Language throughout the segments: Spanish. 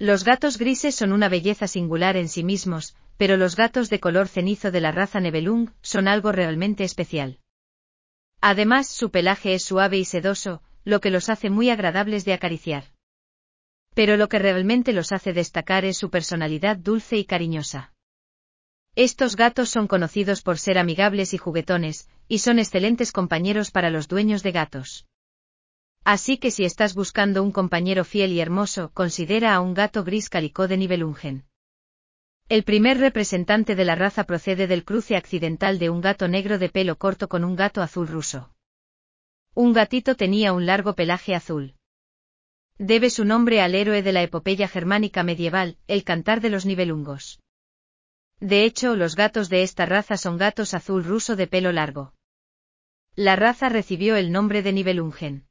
Los gatos grises son una belleza singular en sí mismos, pero los gatos de color cenizo de la raza Nebelung son algo realmente especial. Además, su pelaje es suave y sedoso, lo que los hace muy agradables de acariciar. Pero lo que realmente los hace destacar es su personalidad dulce y cariñosa. Estos gatos son conocidos por ser amigables y juguetones, y son excelentes compañeros para los dueños de gatos. Así que si estás buscando un compañero fiel y hermoso, considera a un gato gris calicó de Nibelungen. El primer representante de la raza procede del cruce accidental de un gato negro de pelo corto con un gato azul ruso. Un gatito tenía un largo pelaje azul. Debe su nombre al héroe de la epopeya germánica medieval, el cantar de los Nibelungos. De hecho, los gatos de esta raza son gatos azul ruso de pelo largo. La raza recibió el nombre de Nibelungen.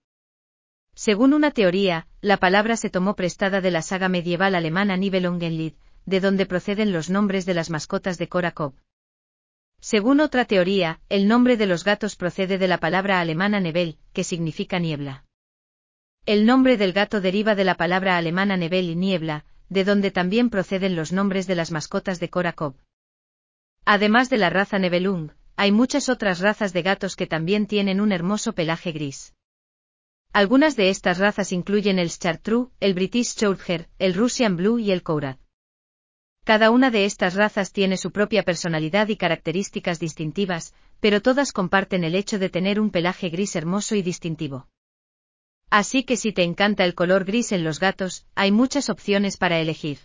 Según una teoría, la palabra se tomó prestada de la saga medieval alemana Nibelungenlied, de donde proceden los nombres de las mascotas de Korakov. Según otra teoría, el nombre de los gatos procede de la palabra alemana Nebel, que significa niebla. El nombre del gato deriva de la palabra alemana Nebel y niebla, de donde también proceden los nombres de las mascotas de Korakov. Además de la raza Nebelung, hay muchas otras razas de gatos que también tienen un hermoso pelaje gris. Algunas de estas razas incluyen el Chartreux, el British Shorthair, el Russian Blue y el Kourat. Cada una de estas razas tiene su propia personalidad y características distintivas, pero todas comparten el hecho de tener un pelaje gris hermoso y distintivo. Así que si te encanta el color gris en los gatos, hay muchas opciones para elegir.